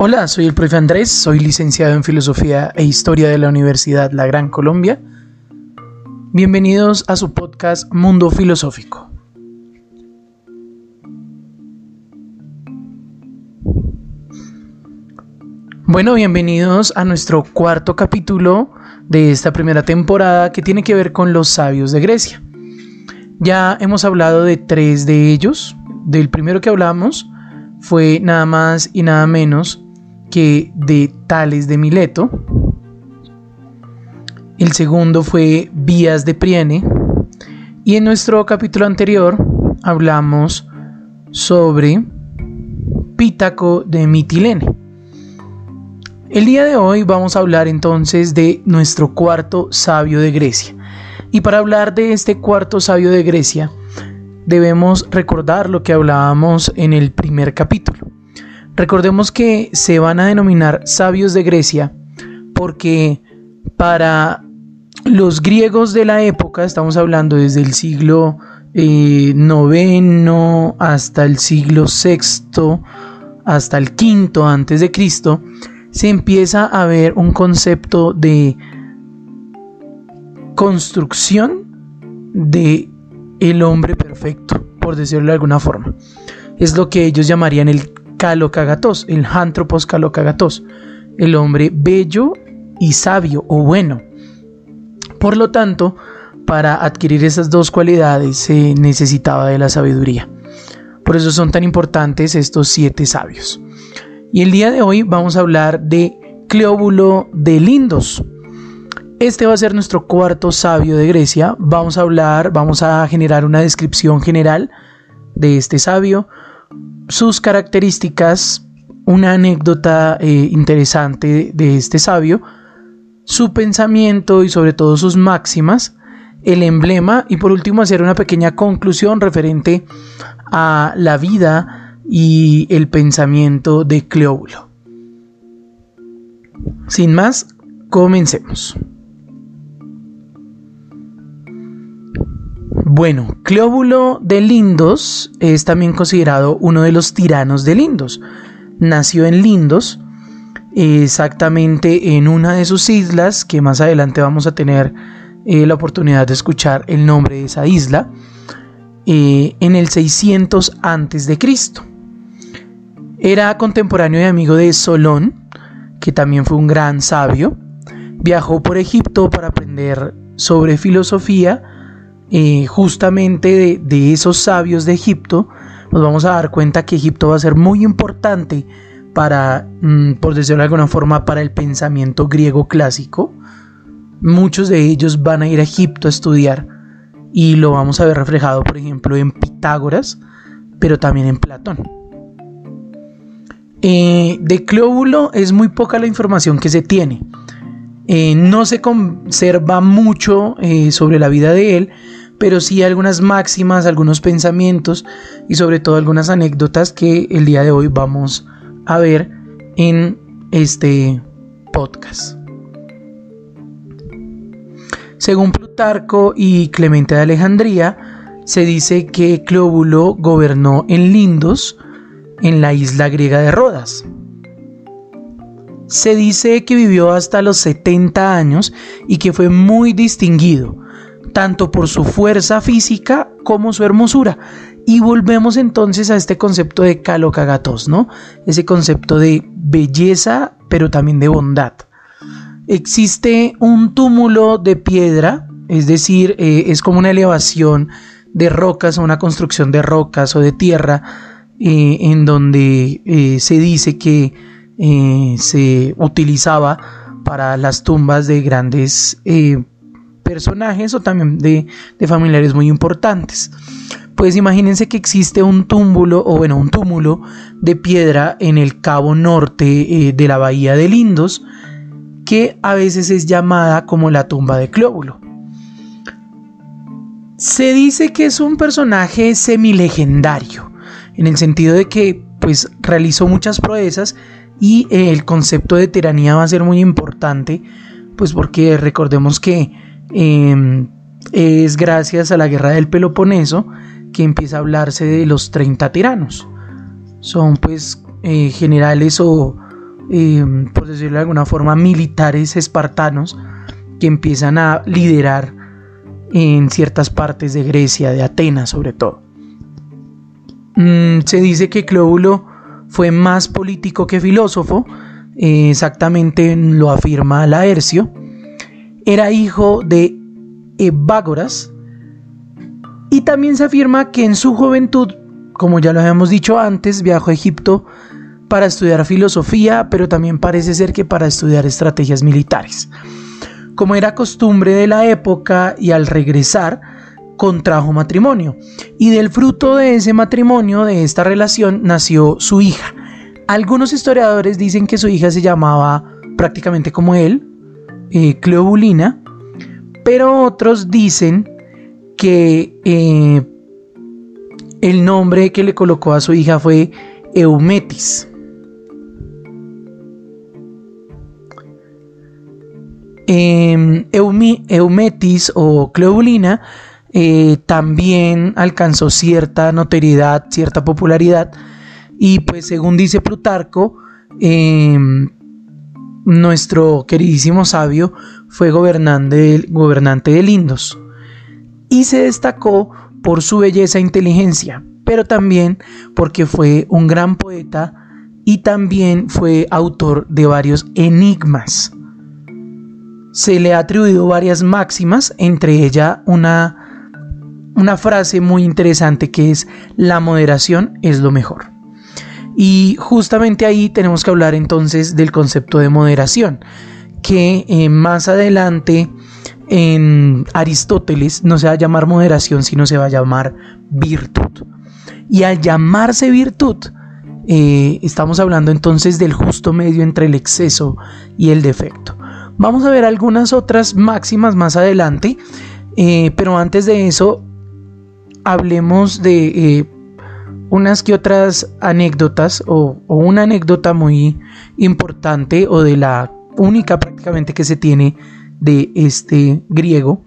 Hola, soy el profe Andrés, soy licenciado en Filosofía e Historia de la Universidad La Gran Colombia. Bienvenidos a su podcast Mundo Filosófico. Bueno, bienvenidos a nuestro cuarto capítulo de esta primera temporada que tiene que ver con los sabios de Grecia. Ya hemos hablado de tres de ellos. Del primero que hablamos fue nada más y nada menos que de Tales de Mileto. El segundo fue Vías de Priene. Y en nuestro capítulo anterior hablamos sobre Pítaco de Mitilene. El día de hoy vamos a hablar entonces de nuestro cuarto sabio de Grecia. Y para hablar de este cuarto sabio de Grecia, debemos recordar lo que hablábamos en el primer capítulo. Recordemos que se van a denominar sabios de Grecia porque para los griegos de la época, estamos hablando desde el siglo eh, hasta el siglo sexto, hasta el quinto antes de Cristo, se empieza a ver un concepto de construcción de el hombre perfecto, por decirlo de alguna forma. Es lo que ellos llamarían el calocagatos, el antropos calocagatos, el hombre bello y sabio o bueno. Por lo tanto, para adquirir esas dos cualidades se necesitaba de la sabiduría. Por eso son tan importantes estos siete sabios. Y el día de hoy vamos a hablar de Cleóbulo de Lindos. Este va a ser nuestro cuarto sabio de Grecia. Vamos a hablar, vamos a generar una descripción general de este sabio, sus características, una anécdota eh, interesante de este sabio, su pensamiento y sobre todo sus máximas, el emblema y por último hacer una pequeña conclusión referente a la vida y el pensamiento de Cleóbulo. Sin más, comencemos. Bueno, Cleóbulo de Lindos es también considerado uno de los tiranos de Lindos. Nació en Lindos, exactamente en una de sus islas, que más adelante vamos a tener eh, la oportunidad de escuchar el nombre de esa isla, eh, en el 600 a.C. Era contemporáneo y amigo de Solón, que también fue un gran sabio. Viajó por Egipto para aprender sobre filosofía eh, justamente de, esos sabios de Egipto, nos vamos a dar cuenta que Egipto va a ser muy importante para, mm, por decirlo de alguna forma, para el pensamiento griego clásico. Muchos de ellos van a ir a Egipto a estudiar y lo vamos a ver reflejado, por ejemplo, en Pitágoras, pero también en Platón. Eh, de Cleóbulo es muy poca la información que se tiene. Eh, no se conserva mucho sobre la vida de él, pero sí algunas máximas, algunos pensamientos y sobre todo algunas anécdotas que el día de hoy vamos a ver en este podcast. Según Plutarco y Clemente de Alejandría, se dice que Cleóbulo gobernó en Lindos, en la isla griega de Rodas. Se dice que vivió hasta los 70 años y que fue muy distinguido, tanto por su fuerza física como su hermosura. Y volvemos entonces a este concepto de calocagatos, ¿no? Ese concepto de belleza, pero también de bondad. Existe un túmulo de piedra, es decir, eh, es como una elevación de rocas o una construcción de rocas o de tierra, eh, en donde eh, se dice que se utilizaba para las tumbas de grandes personajes o también de, familiares muy importantes. Pues imagínense que existe un túmulo, o bueno, un túmulo de piedra en el cabo norte eh, de la bahía de Lindos, que a veces es llamada como la tumba de Clóbulo. Se dice que es un personaje semilegendario, en el sentido de que pues realizó muchas proezas y eh, el concepto de tiranía va a ser muy importante, pues porque recordemos que em, es gracias a la guerra del Peloponeso que empieza a hablarse de los 30 tiranos. Son pues eh, generales o, em, por decirlo de alguna forma, militares espartanos que empiezan a liderar en ciertas partes de Grecia, de Atenas sobre todo. Mm, se dice que Clóbulo fue más político que filósofo, eh, exactamente lo afirma Laercio. Era hijo de Ebágoras y también se afirma que en su juventud, como ya lo habíamos dicho antes, viajó a Egipto para estudiar filosofía, pero también parece ser que para estudiar estrategias militares. Como era costumbre de la época y al regresar, contrajo matrimonio. Y del fruto de ese matrimonio, de esta relación, nació su hija. Algunos historiadores dicen que su hija se llamaba prácticamente como él, eh, Cleobulina, pero otros dicen que eh, el nombre que le colocó a su hija fue Eumetis. Em, Eumetis o Cleobulina eh, también alcanzó cierta notoriedad, cierta popularidad y pues según dice Plutarco, em, nuestro queridísimo sabio fue gobernante, gobernante de Lindos y se destacó por su belleza e inteligencia, pero también porque fue un gran poeta y también fue autor de varios enigmas. Se le ha atribuido varias máximas, entre ellas una una frase muy interesante que es la moderación es lo mejor. Y justamente ahí tenemos que hablar entonces del concepto de moderación, que eh, más adelante en Aristóteles no se va a llamar moderación, sino se va a llamar virtud. Y al llamarse virtud, eh, estamos hablando entonces del justo medio entre el exceso y el defecto. Vamos a ver algunas otras máximas más adelante, eh, pero antes de eso hablemos de eh, unas que otras anécdotas o, una anécdota muy importante o de la única prácticamente que se tiene de este griego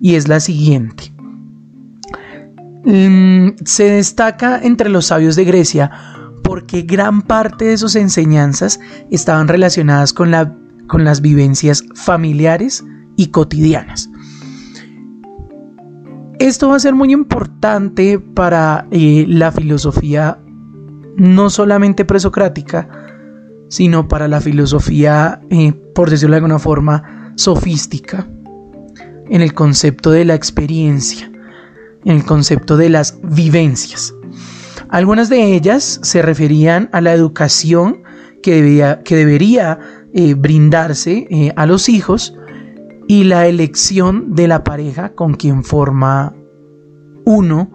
y es la siguiente. Mm, se destaca entre los sabios de Grecia porque gran parte de sus enseñanzas estaban relacionadas con, la, con las vivencias familiares y cotidianas. Esto va a ser muy importante para eh, la filosofía no solamente presocrática, sino para la filosofía, eh, por decirlo de alguna forma, sofística, en el concepto de la experiencia, en el concepto de las vivencias. Algunas de ellas se referían a la educación que, que debería eh, brindarse a los hijos, y la elección de la pareja con quien forma uno,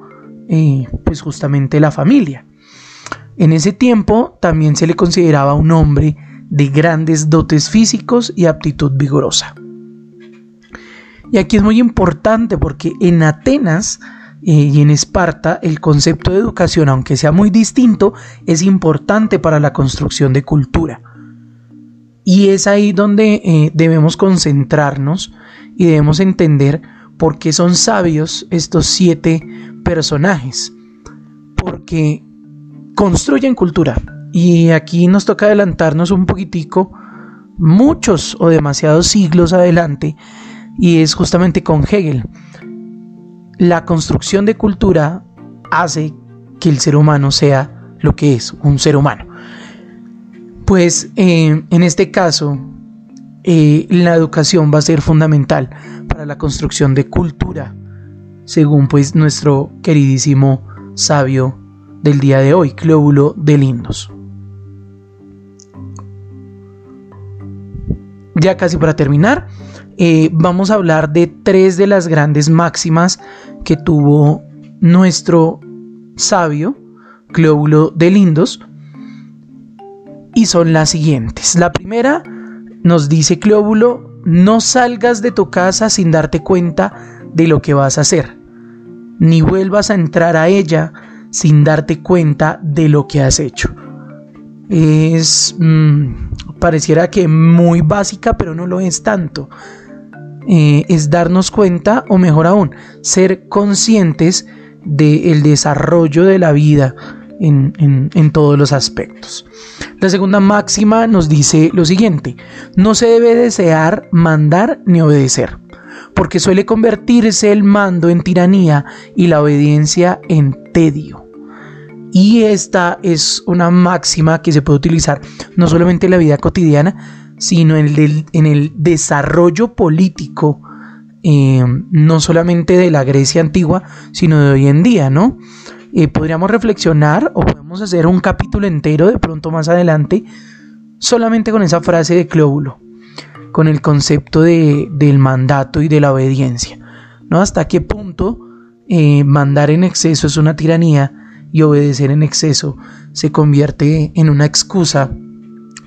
eh, pues justamente la familia. En ese tiempo también se le consideraba un hombre de grandes dotes físicos y aptitud vigorosa. Y aquí es muy importante porque en Atenas eh, y en Esparta el concepto de educación, aunque sea muy distinto, es importante para la construcción de cultura. Y es ahí donde eh, debemos concentrarnos y debemos entender por qué son sabios estos siete personajes. Porque construyen cultura. Y aquí nos toca adelantarnos un poquitico, muchos o demasiados siglos adelante, y es justamente con Hegel. La construcción de cultura hace que el ser humano sea lo que es, un ser humano. Pues eh, en este caso, eh, la educación va a ser fundamental para la construcción de cultura, según pues nuestro queridísimo sabio del día de hoy, Clóbulo de Lindos. Ya casi para terminar, eh, vamos a hablar de tres de las grandes máximas que tuvo nuestro sabio, Clóbulo de Lindos, y son las siguientes. La primera nos dice Clóbulo, no salgas de tu casa sin darte cuenta de lo que vas a hacer, ni vuelvas a entrar a ella sin darte cuenta de lo que has hecho. es, mm, pareciera que muy básica, pero no lo es tanto. Eh, es darnos cuenta, o mejor aún, ser conscientes del desarrollo de la vida en, todos los aspectos. La segunda máxima nos dice lo siguiente, no se debe desear mandar ni obedecer, porque suele convertirse el mando en tiranía y la obediencia en tedio. Y esta es una máxima que se puede utilizar no solamente en la vida cotidiana, sino en el, en el desarrollo político, eh, no solamente de la Grecia antigua, sino de hoy en día, ¿no? Eh, podríamos reflexionar o podemos hacer un capítulo entero de pronto más adelante solamente con esa frase de Clóbulo, con el concepto de, del mandato y de la obediencia, ¿no? Hasta qué punto eh, mandar en exceso es una tiranía y obedecer en exceso se convierte en una excusa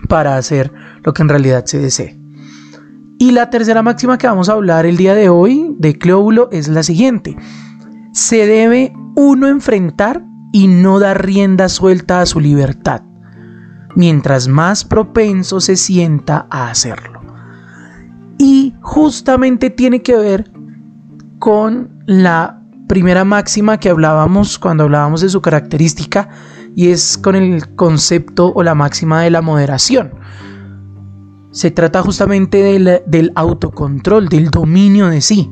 para hacer lo que en realidad se desee. Y la tercera máxima que vamos a hablar el día de hoy de Clóbulo es la siguiente. Se debe uno enfrentar y no dar rienda suelta a su libertad, mientras más propenso se sienta a hacerlo. Y justamente tiene que ver con la primera máxima que hablábamos cuando hablábamos de su característica y es con el concepto o la máxima de la moderación. Se trata justamente del, del, autocontrol, del dominio de sí.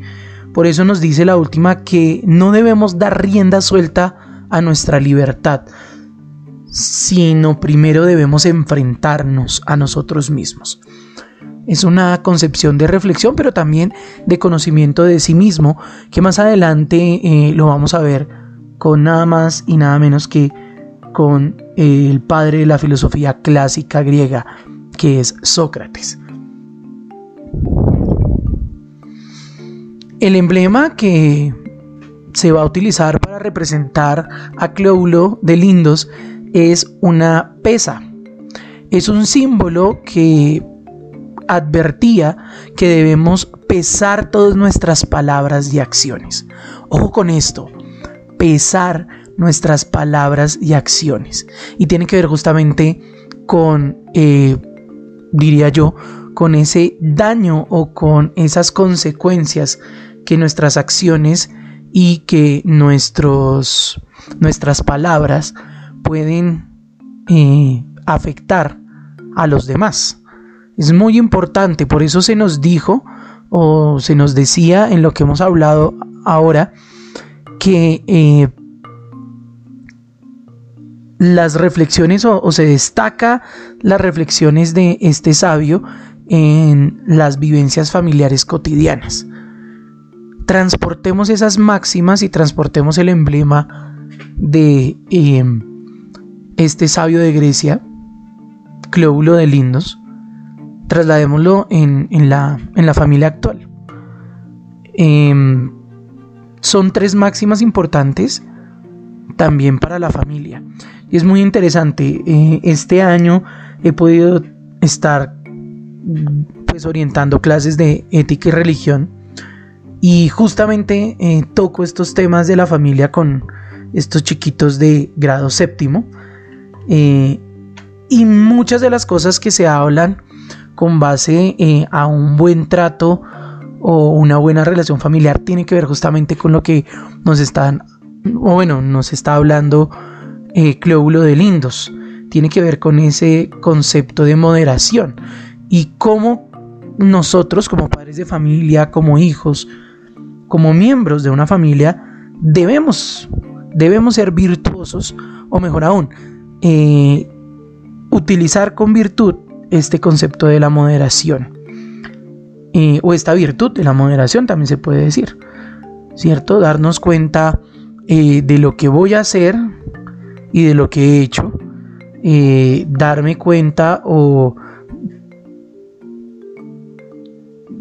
Por eso nos dice la última que no debemos dar rienda suelta a nuestra libertad, sino primero debemos enfrentarnos a nosotros mismos. Es una concepción de reflexión, pero también de conocimiento de sí mismo, que más adelante eh, lo vamos a ver con nada más y nada menos que con el padre de la filosofía clásica griega, que es Sócrates. El emblema que se va a utilizar para representar a Cleulo de Lindos es una pesa. Es un símbolo que advertía que debemos pesar todas nuestras palabras y acciones. Ojo con esto, pesar nuestras palabras y acciones. Y tiene que ver justamente con, eh, diría yo, con ese daño o con esas consecuencias que nuestras acciones y que nuestros, nuestras palabras pueden eh, afectar a los demás. Es muy importante, por eso se nos dijo o se nos decía en lo que hemos hablado ahora que eh, las reflexiones o, se destaca las reflexiones de este sabio en las vivencias familiares cotidianas. Transportemos esas máximas y transportemos el emblema de eh, este sabio de Grecia, Clóbulo de Lindos, trasladémoslo en, la, en la, familia actual. Em, son tres máximas importantes también para la familia. Y es muy interesante. Eh, este año he podido estar pues orientando clases de ética y religión. Y justamente eh, toco estos temas de la familia con estos chiquitos de grado séptimo. Eh, y muchas de las cosas que se hablan con base eh, a un buen trato o una buena relación familiar tiene que ver justamente con lo que nos están, o bueno, nos está hablando Clóbulo de Lindos. Tiene que ver con ese concepto de moderación y cómo nosotros como padres de familia, como hijos, como miembros de una familia, debemos, debemos ser virtuosos o mejor aún, eh, utilizar con virtud este concepto de la moderación. Eh, o esta virtud de la moderación también se puede decir, ¿cierto? Darnos cuenta eh, de lo que voy a hacer y de lo que he hecho, darme cuenta o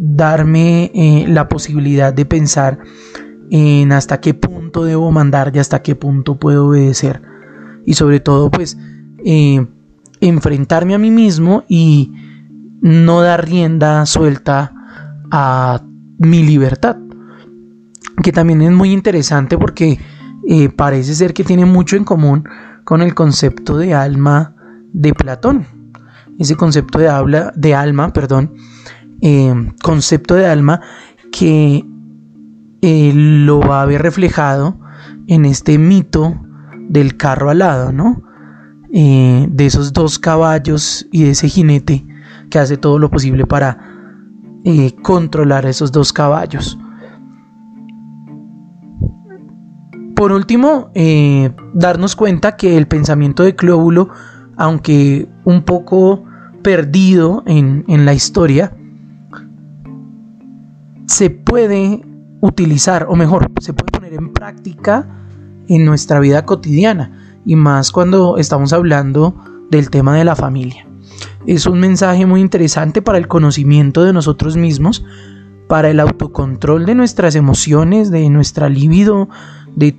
darme la posibilidad de pensar en hasta qué punto debo mandar y hasta qué punto puedo obedecer. Y sobre todo, pues, enfrentarme a mí mismo y no dar rienda suelta a mi libertad. Que también es muy interesante porque eh, parece ser que tiene mucho en común con el concepto de alma de Platón. Ese concepto de, habla, de alma, perdón, eh, concepto de alma que eh, lo va a ver reflejado en este mito del carro alado, ¿no? Eh, de esos dos caballos y de ese jinete que hace todo lo posible para controlar esos dos caballos. Por último, darnos cuenta que el pensamiento de Clóbulo, aunque un poco perdido en, en la historia, se puede utilizar, o mejor, se puede poner en práctica en nuestra vida cotidiana, y más cuando estamos hablando del tema de la familia. Es un mensaje muy interesante para el conocimiento de nosotros mismos, para el autocontrol de nuestras emociones, de nuestra libido, de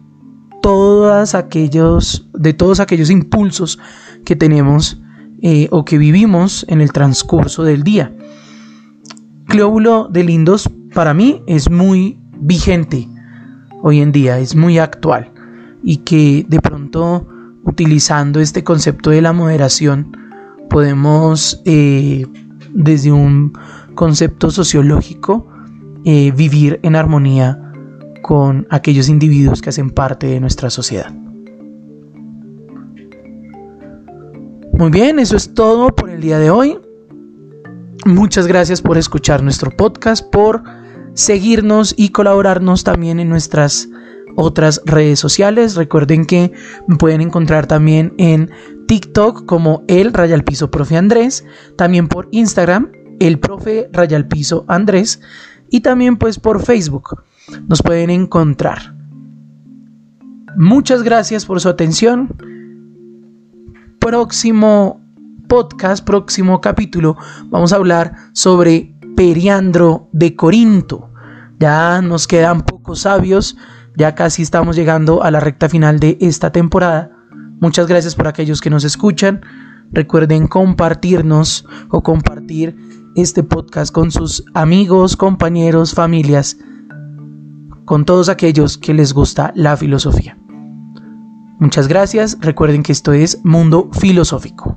todas aquellos, de todos aquellos impulsos que tenemos eh, o que vivimos en el transcurso del día. Clóbulo de Lindos para mí es muy vigente hoy en día, es muy actual y que de pronto utilizando este concepto de la moderación podemos eh, desde un concepto sociológico eh, vivir en armonía con aquellos individuos que hacen parte de nuestra sociedad. Muy bien, eso es todo por el día de hoy. Muchas gracias por escuchar nuestro podcast, por seguirnos y colaborarnos también en nuestras otras redes sociales. Recuerden que me pueden encontrar también en TikTok como el Rayal Piso Profe Andrés, también por Instagram el Profe Rayal Piso Andrés y también pues por Facebook. Nos pueden encontrar. Muchas gracias por su atención. Próximo podcast, próximo capítulo, vamos a hablar sobre Periandro de Corinto. Ya nos quedan pocos sabios, ya casi estamos llegando a la recta final de esta temporada. Muchas gracias por aquellos que nos escuchan. Recuerden compartirnos o compartir este podcast con sus amigos, compañeros, familias, con todos aquellos que les gusta la filosofía. Muchas gracias. Recuerden que esto es Mundo Filosófico.